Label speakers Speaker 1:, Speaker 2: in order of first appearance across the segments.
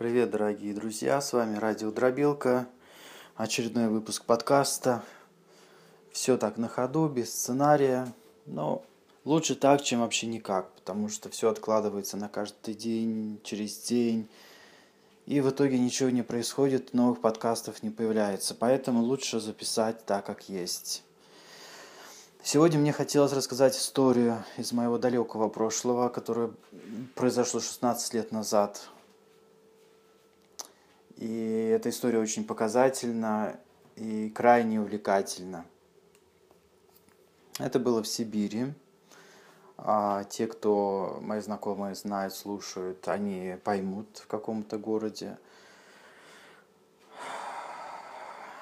Speaker 1: Привет, дорогие друзья, с вами Радио Дробилка, очередной выпуск подкаста. Все так на ходу, без сценария, но лучше так, чем вообще никак, потому что все откладывается на каждый день, через день, и в итоге ничего не происходит, новых подкастов не появляется, поэтому лучше записать так, как есть. Сегодня мне хотелось рассказать историю из моего далекого прошлого, которое произошло 16 лет назад. И эта история очень показательна и крайне увлекательна. Это было в Сибири. А те, кто мои знакомые знают, слушают, они поймут в каком-то городе.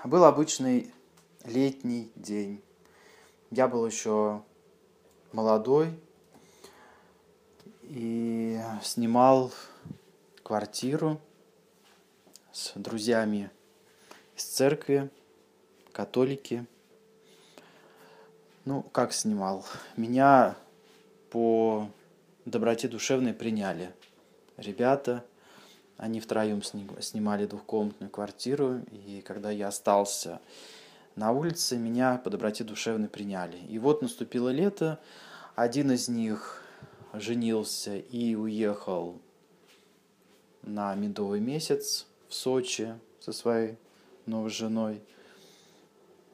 Speaker 1: Был обычный летний день. Я был еще молодой и снимал квартиру с друзьями из церкви, католики. Ну, как снимал? Меня по доброте душевной приняли. Ребята, они втроем снимали двухкомнатную квартиру, и когда я остался на улице меня по доброте душевной приняли. И вот наступило лето, один из них женился и уехал на медовый месяц в Сочи со своей новой женой.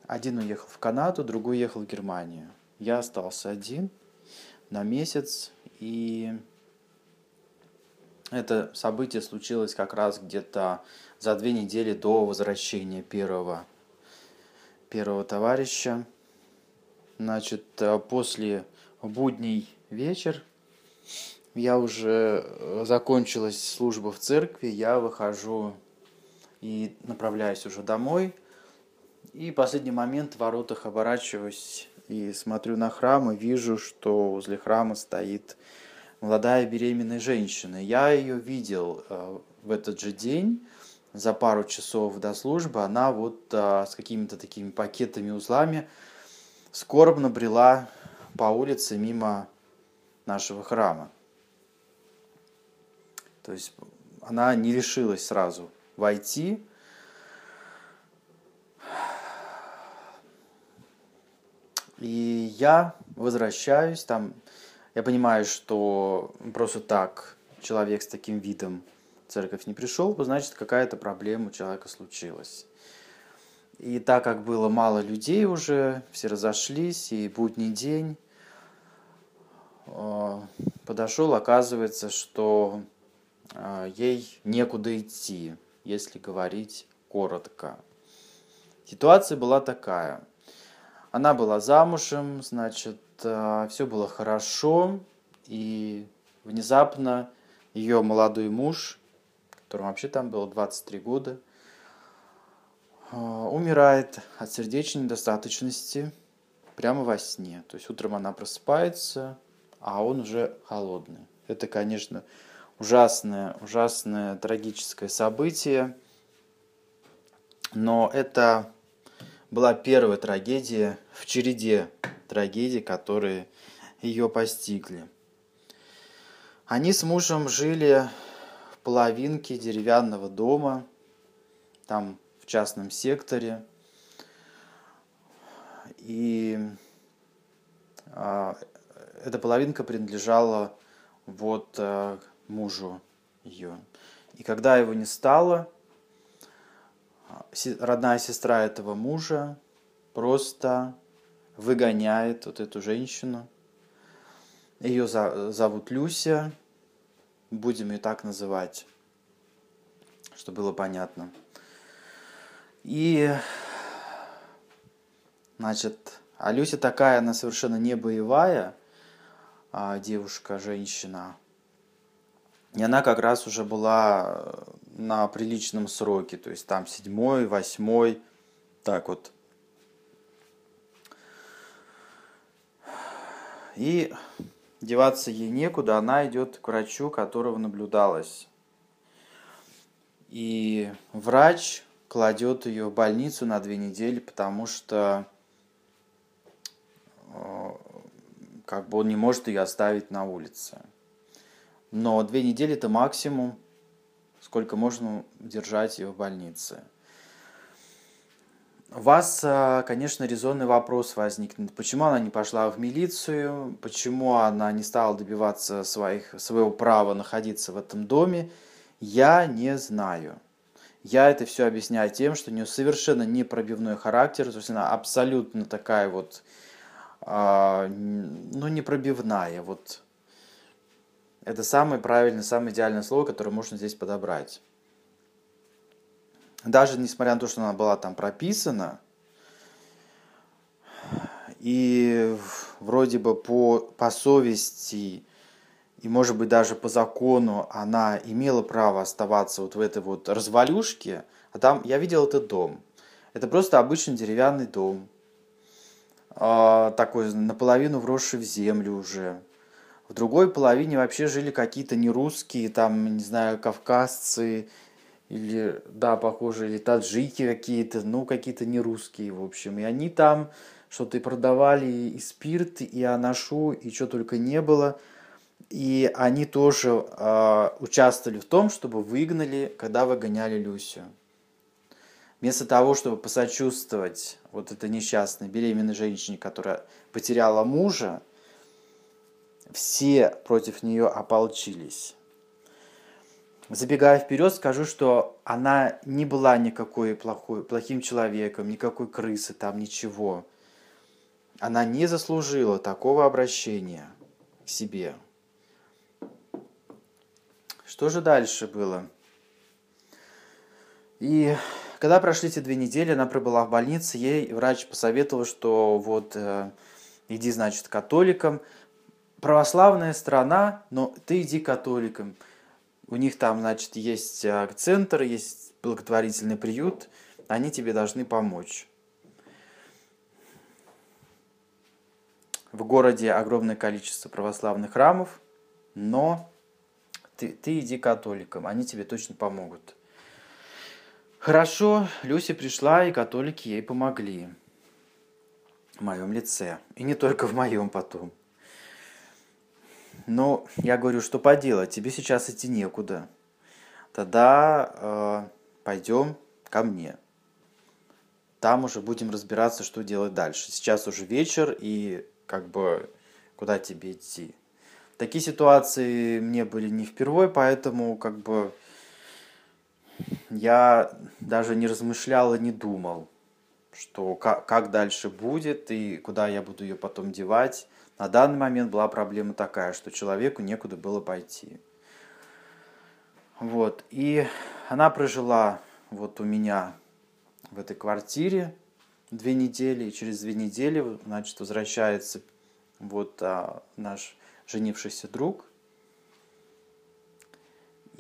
Speaker 1: Один уехал в Канаду, другой уехал в Германию. Я остался один на месяц, и это событие случилось как раз где-то за две недели до возвращения первого первого товарища. Значит, э, после будний вечер я уже э, закончилась служба в церкви, я выхожу и направляюсь уже домой. И последний момент в воротах оборачиваюсь и смотрю на храм и вижу, что возле храма стоит молодая беременная женщина. Я ее видел э, в этот же день за пару часов до службы она вот а, с какими-то такими пакетами, узлами скорбно брела по улице мимо нашего храма. То есть она не решилась сразу войти. И я возвращаюсь, там, я понимаю, что просто так человек с таким видом церковь не пришел, значит какая-то проблема у человека случилась. И так как было мало людей уже, все разошлись, и будний день, э, подошел, оказывается, что э, ей некуда идти, если говорить коротко. Ситуация была такая. Она была замужем, значит, э, все было хорошо, и внезапно ее молодой муж которому вообще там было 23 года, а, умирает от сердечной недостаточности прямо во сне. То есть утром она просыпается, а он уже холодный. Это, конечно, ужасное, ужасное трагическое событие, но это была первая трагедия в череде трагедий, которые ее постигли. Они с мужем жили половинки деревянного дома, там в частном секторе. И а, эта половинка принадлежала вот а, мужу ее. И когда его не стало, родная сестра этого мужа просто выгоняет вот эту женщину. Ее зовут Люся, Будем ее так называть, чтобы было понятно. И, значит, а Люся такая, она совершенно не боевая а, девушка, женщина. И она как раз уже была на приличном сроке, то есть там седьмой, восьмой, так вот. И деваться ей некуда, она идет к врачу, которого наблюдалась. И врач кладет ее в больницу на две недели, потому что э, как бы он не может ее оставить на улице. Но две недели это максимум сколько можно держать ее в больнице. У вас, а, конечно, резонный вопрос возникнет. Почему она не пошла в милицию? Почему она не стала добиваться своих, своего права находиться в этом доме? Я не знаю. Я это все объясняю тем, что у нее совершенно непробивной характер, то есть она абсолютно такая вот, э, ну, непробивная. Вот. Это самое правильное, самое идеальное слово, которое можно здесь подобрать даже несмотря на то, что она была там прописана, и вроде бы по, по совести и, может быть, даже по закону она имела право оставаться вот в этой вот развалюшке, а там я видел этот дом. Это просто обычный деревянный дом, а, такой наполовину вросший в землю уже. Другой половине вообще жили какие-то нерусские, там, не знаю, кавказцы, или, да, похоже, или таджики какие-то, ну, какие-то не русские, в общем. И они там что-то и продавали, и спирт, и анашу, и что только не было. И они тоже э, участвовали в том, чтобы выгнали, когда выгоняли Люсю. Вместо того, чтобы посочувствовать вот этой несчастной беременной женщине, которая потеряла мужа, все против нее ополчились. Забегая вперед, скажу, что она не была никакой плохой, плохим человеком, никакой крысы там, ничего. Она не заслужила такого обращения к себе. Что же дальше было? И когда прошли эти две недели, она пробыла в больнице, ей врач посоветовал, что вот э, иди, значит, католикам. Православная страна, но ты иди католикам. У них там, значит, есть э, центр, есть благотворительный приют, они тебе должны помочь. В городе огромное количество православных храмов, но ты, ты иди католикам, они тебе точно помогут. Хорошо, Люся пришла, и католики ей помогли. В моем лице. И не только в моем потом. Но я говорю, что поделать, тебе сейчас идти некуда. Тогда э, пойдем ко мне. Там уже будем разбираться, что делать дальше. Сейчас уже вечер, и как бы куда тебе идти. Такие ситуации мне были не впервые, поэтому как бы я даже не размышлял и не думал, что как, как дальше будет и куда я буду ее потом девать. На данный момент была проблема такая, что человеку некуда было пойти. Вот. И она прожила вот у меня в этой квартире две недели, и через две недели, значит, возвращается вот а, наш женившийся друг.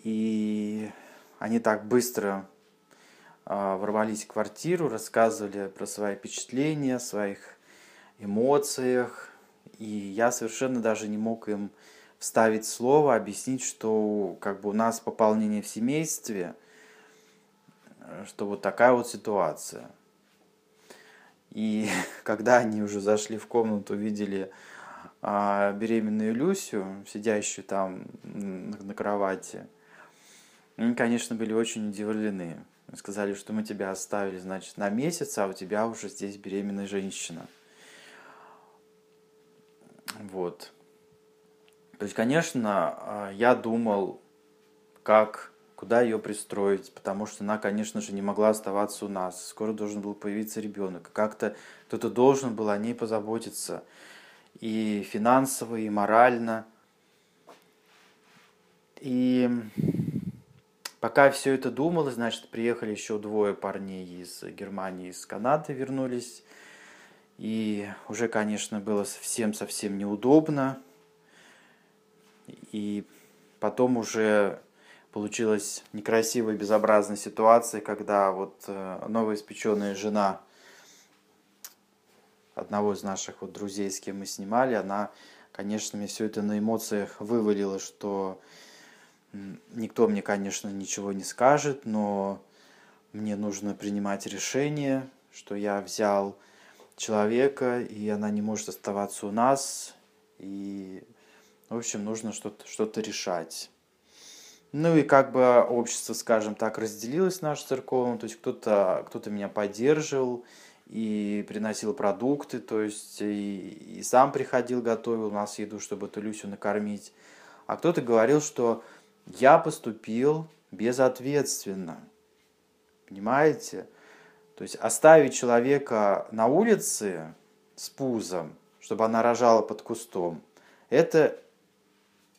Speaker 1: И они так быстро а, ворвались в квартиру, рассказывали про свои впечатления, своих эмоциях, и я совершенно даже не мог им вставить слово, объяснить, что как бы у нас пополнение в семействе, что вот такая вот ситуация. И когда они уже зашли в комнату, видели а, беременную Люсю, сидящую там на кровати, они, конечно, были очень удивлены. Сказали, что мы тебя оставили, значит, на месяц, а у тебя уже здесь беременная женщина. Вот. То есть, конечно, а, я думал, как, куда ее пристроить, потому что она, конечно же, не могла оставаться у нас. Скоро должен был появиться ребенок. Как-то кто-то должен был о ней позаботиться. И финансово, и морально. И пока все это думалось, значит, приехали еще двое парней из Германии, из Канады вернулись и уже, конечно, было совсем-совсем неудобно. И потом уже получилась некрасивая, безобразная ситуация, когда вот э, новоиспеченная жена одного из наших вот друзей, с кем мы снимали, она, конечно, мне все это на эмоциях вывалила, что никто мне, конечно, ничего не скажет, но мне нужно принимать решение, что я взял человека, и она не может оставаться у нас. И, в общем, нужно что-то что решать. Ну и как бы общество, скажем так, разделилось наше церковное, то есть кто-то кто меня поддерживал и приносил продукты, то есть и, и сам приходил, готовил у нас еду, чтобы эту Люсю накормить. А кто-то говорил, что я поступил безответственно. Понимаете? То есть оставить человека на улице с пузом, чтобы она рожала под кустом, это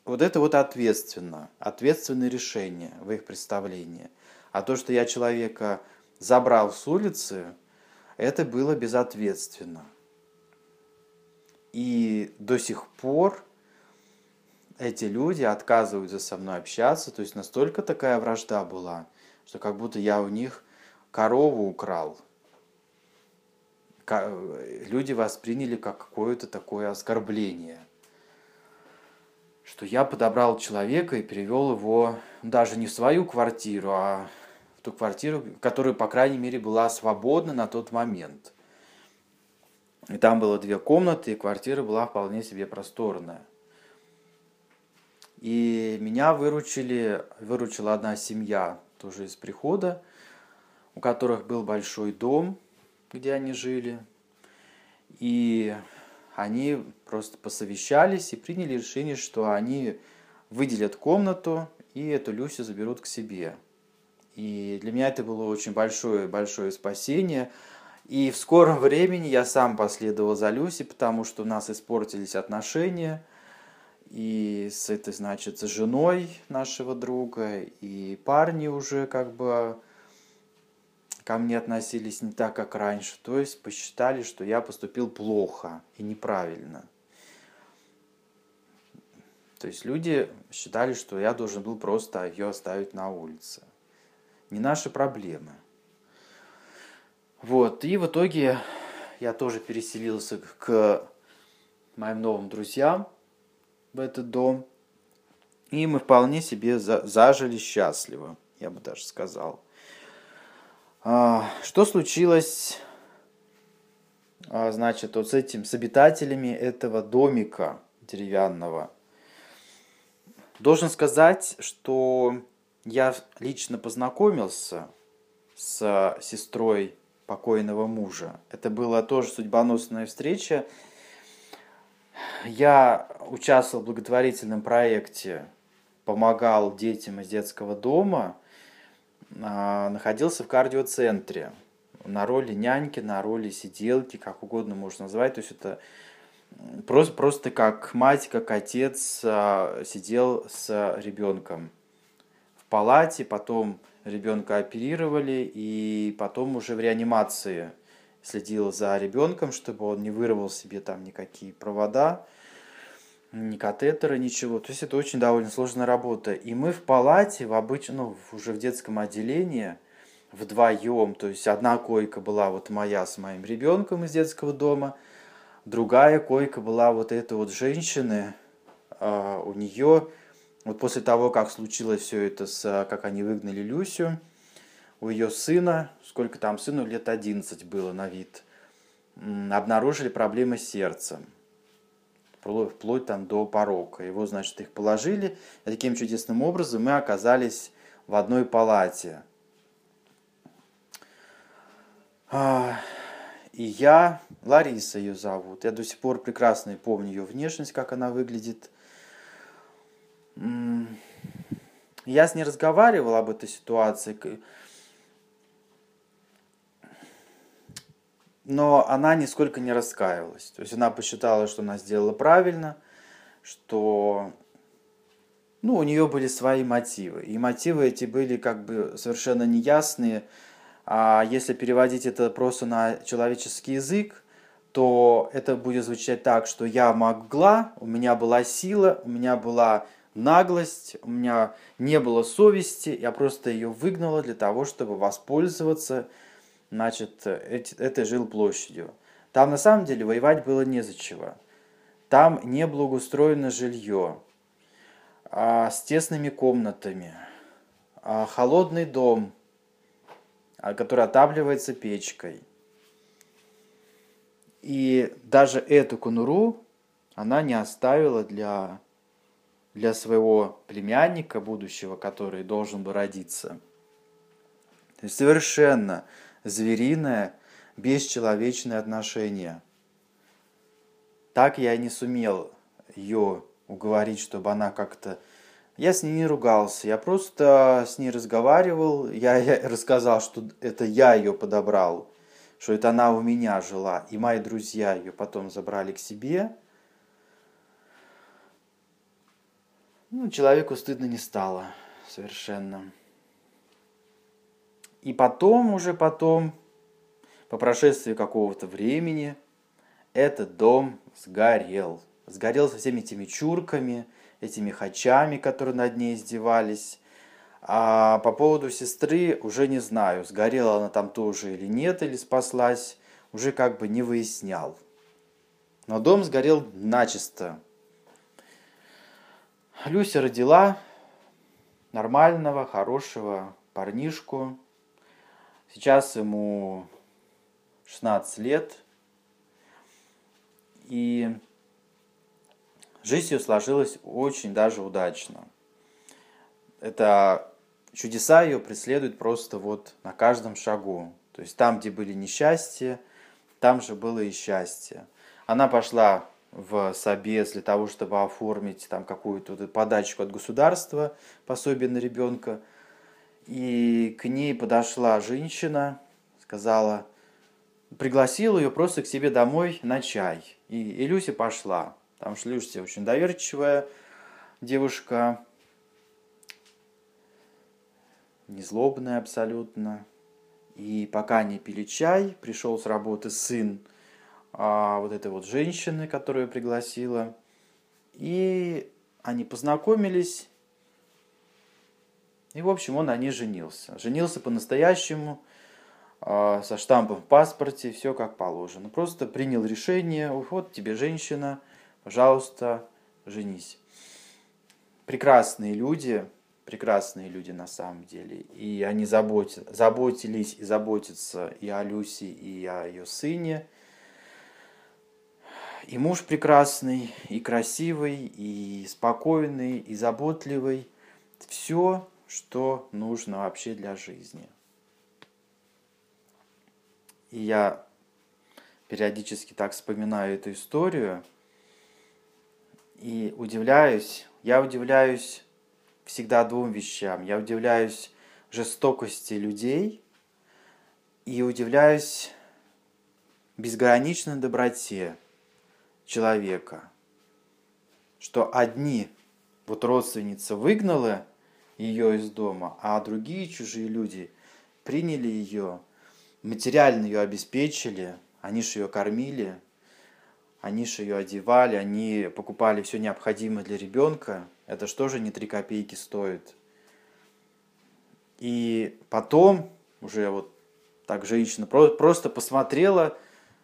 Speaker 1: вот это вот ответственно, ответственное решение в их представлении. А то, что я человека забрал с улицы, это было безответственно. И до сих пор эти люди отказываются со мной общаться, то есть настолько такая вражда была, что как будто я у них корову украл. Люди восприняли как какое-то такое оскорбление – что я подобрал человека и перевел его даже не в свою квартиру, а в ту квартиру, которая, по крайней мере, была свободна на тот момент. И там было две комнаты, и квартира была вполне себе просторная. И меня выручили, выручила одна семья тоже из прихода, у которых был большой дом, где они жили. И они просто посовещались и приняли решение, что они выделят комнату и эту Люсю заберут к себе. И для меня это было очень большое-большое спасение. И в скором времени я сам последовал за Люси, потому что у нас испортились отношения. И с этой, значит, с женой нашего друга, и парни уже как бы ко мне относились не так, как раньше. То есть посчитали, что я поступил плохо и неправильно. То есть люди считали, что я должен был просто ее оставить на улице. Не наши проблемы. Вот, и в итоге я тоже переселился к моим новым друзьям в этот дом. И мы вполне себе зажили счастливо, я бы даже сказал. А, что случилось, а, значит, вот с этим, с обитателями этого домика деревянного? Должен сказать, что я лично познакомился с сестрой покойного мужа. Это была тоже судьбоносная встреча. Я участвовал в благотворительном проекте, помогал детям из детского дома – находился в кардиоцентре на роли няньки, на роли сиделки, как угодно можно назвать. То есть это просто, просто как мать, как отец а, сидел с ребенком в палате, потом ребенка оперировали, и потом уже в реанимации следил за ребенком, чтобы он не вырвал себе там никакие провода ни катетера, ничего. То есть это очень довольно сложная работа. И мы в палате, в обычном, ну, уже в детском отделении, вдвоем, то есть одна койка была вот моя с моим ребенком из детского дома, другая койка была вот этой вот женщины, а, у нее, вот после того, как случилось все это, с, как они выгнали Люсю, у ее сына, сколько там сыну, лет 11 было на вид, обнаружили проблемы с сердцем вплоть там до порока. Его, значит, их положили. И таким чудесным образом мы оказались в одной палате. А, и я, Лариса ее зовут, я до сих пор прекрасно помню ее внешность, как она выглядит. Я с ней разговаривал об этой ситуации. Но она нисколько не раскаивалась. То есть она посчитала, что она сделала правильно, что ну, у нее были свои мотивы. И мотивы эти были как бы совершенно неясные. А если переводить это просто на человеческий язык, то это будет звучать так, что я могла, у меня была сила, у меня была наглость, у меня не было совести, я просто ее выгнала для того, чтобы воспользоваться значит, этой жилплощадью. Там на самом деле воевать было не за чего. Там не благоустроено жилье, а с тесными комнатами, а холодный дом, а, который отапливается печкой. И даже эту конуру она не оставила для для своего племянника будущего, который должен бы родиться. То есть совершенно звериное, бесчеловечное отношение. Так я и не сумел ее уговорить, чтобы она как-то... Я с ней не ругался, я просто с ней разговаривал, я, рассказал, что это я ее подобрал, что это она у меня жила, и мои друзья ее потом забрали к себе. Ну, человеку стыдно не стало совершенно. И потом, уже потом, по прошествии какого-то времени, этот дом сгорел. Сгорел со всеми этими чурками, этими хачами, которые над ней издевались. А по поводу сестры уже не знаю, сгорела она там тоже или нет, или спаслась, уже как бы не выяснял. Но дом сгорел начисто. Люся родила нормального, хорошего парнишку. Сейчас ему 16 лет. И жизнь ее сложилась очень даже удачно. Это чудеса ее преследуют просто вот на каждом шагу. То есть там, где были несчастья, там же было и счастье. Она пошла в Собес для того, чтобы оформить там какую-то подачку от государства, пособие на ребенка. И к ней подошла женщина, сказала, пригласила ее просто к себе домой на чай. И, и Люся пошла. Потому что Люся очень доверчивая девушка, незлобная абсолютно. И пока они пили чай, пришел с работы сын а, вот этой вот женщины, которую пригласила. И они познакомились. И, в общем, он на ней женился. Женился по-настоящему, а, со штампом в паспорте, все как положено. Просто принял решение, вот тебе женщина, пожалуйста, женись. Прекрасные люди, прекрасные люди на самом деле. И они заботи, заботились и заботятся и о Люси, и о ее сыне. И муж прекрасный, и красивый, и спокойный, и заботливый. Все, что нужно вообще для жизни. И я периодически так вспоминаю эту историю и удивляюсь, я удивляюсь всегда двум вещам. Я удивляюсь жестокости людей и удивляюсь безграничной доброте человека. Что одни, вот родственница выгнала ее из дома, а другие чужие люди приняли ее, материально ее обеспечили, они же ее кормили, они же ее одевали, они покупали все необходимое для ребенка. Это что же не три копейки стоит. И потом уже вот так женщина просто посмотрела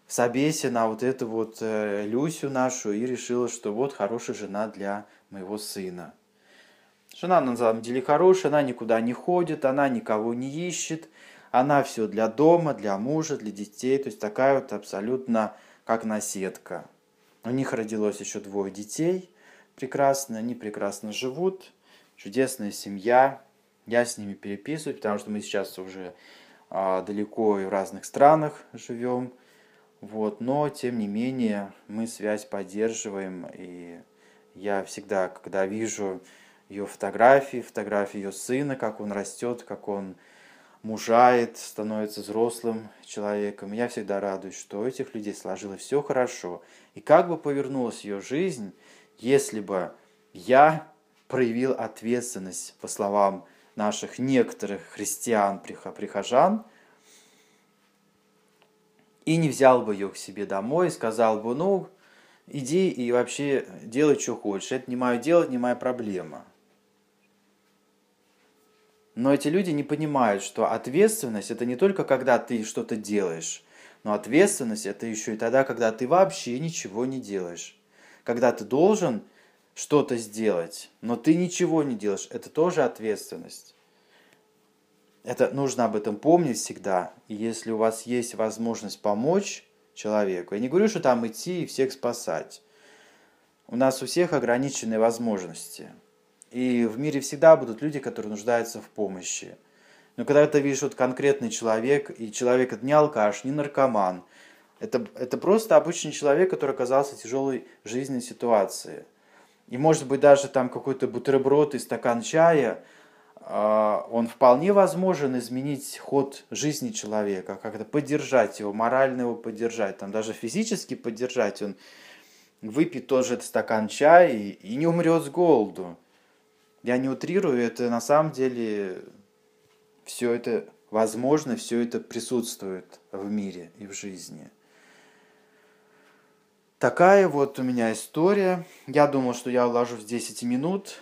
Speaker 1: в собесе на вот эту вот э, Люсю нашу и решила, что вот хорошая жена для моего сына. Жена на самом деле хорошая, она никуда не ходит, она никого не ищет, она все для дома, для мужа, для детей, то есть такая вот абсолютно как наседка. У них родилось еще двое детей прекрасно, они прекрасно живут, чудесная семья. Я с ними переписываюсь, потому что мы сейчас уже а, далеко и в разных странах живем. Вот, но тем не менее мы связь поддерживаем, и я всегда, когда вижу ее фотографии, фотографии ее сына, как он растет, как он мужает, становится взрослым человеком. Я всегда радуюсь, что у этих людей сложилось все хорошо. И как бы повернулась ее жизнь, если бы я проявил ответственность, по словам наших некоторых христиан, прихожан, и не взял бы ее к себе домой, и сказал бы, ну, иди и вообще делай, что хочешь. Это не мое дело, не моя проблема. Но эти люди не понимают, что ответственность это не только когда ты что-то делаешь, но ответственность это еще и тогда, когда ты вообще ничего не делаешь. Когда ты должен что-то сделать, но ты ничего не делаешь, это тоже ответственность. Это нужно об этом помнить всегда. И если у вас есть возможность помочь человеку, я не говорю, что там идти и всех спасать. У нас у всех ограниченные возможности – И в мире всегда будут люди, которые нуждаются в помощи. Но когда ты видишь вот конкретный человек, и человек это не алкаш, не наркоман, это, это просто обычный человек, который оказался в тяжелой жизненной ситуации. И может быть даже там какой-то бутерброд и стакан чая, а, он вполне возможен изменить ход жизни человека, как-то поддержать его, морально его поддержать, там даже физически поддержать. Он выпьет тоже этот стакан чая и, и не умрет с голоду. Я не утрирую, это на самом деле все это возможно, все это присутствует в мире и в жизни. Такая вот у меня история. Я думал, что я уложусь в 10 минут,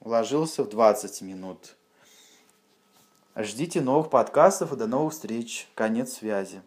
Speaker 1: уложился в 20 минут. Ждите новых подкастов и до новых встреч. Конец связи.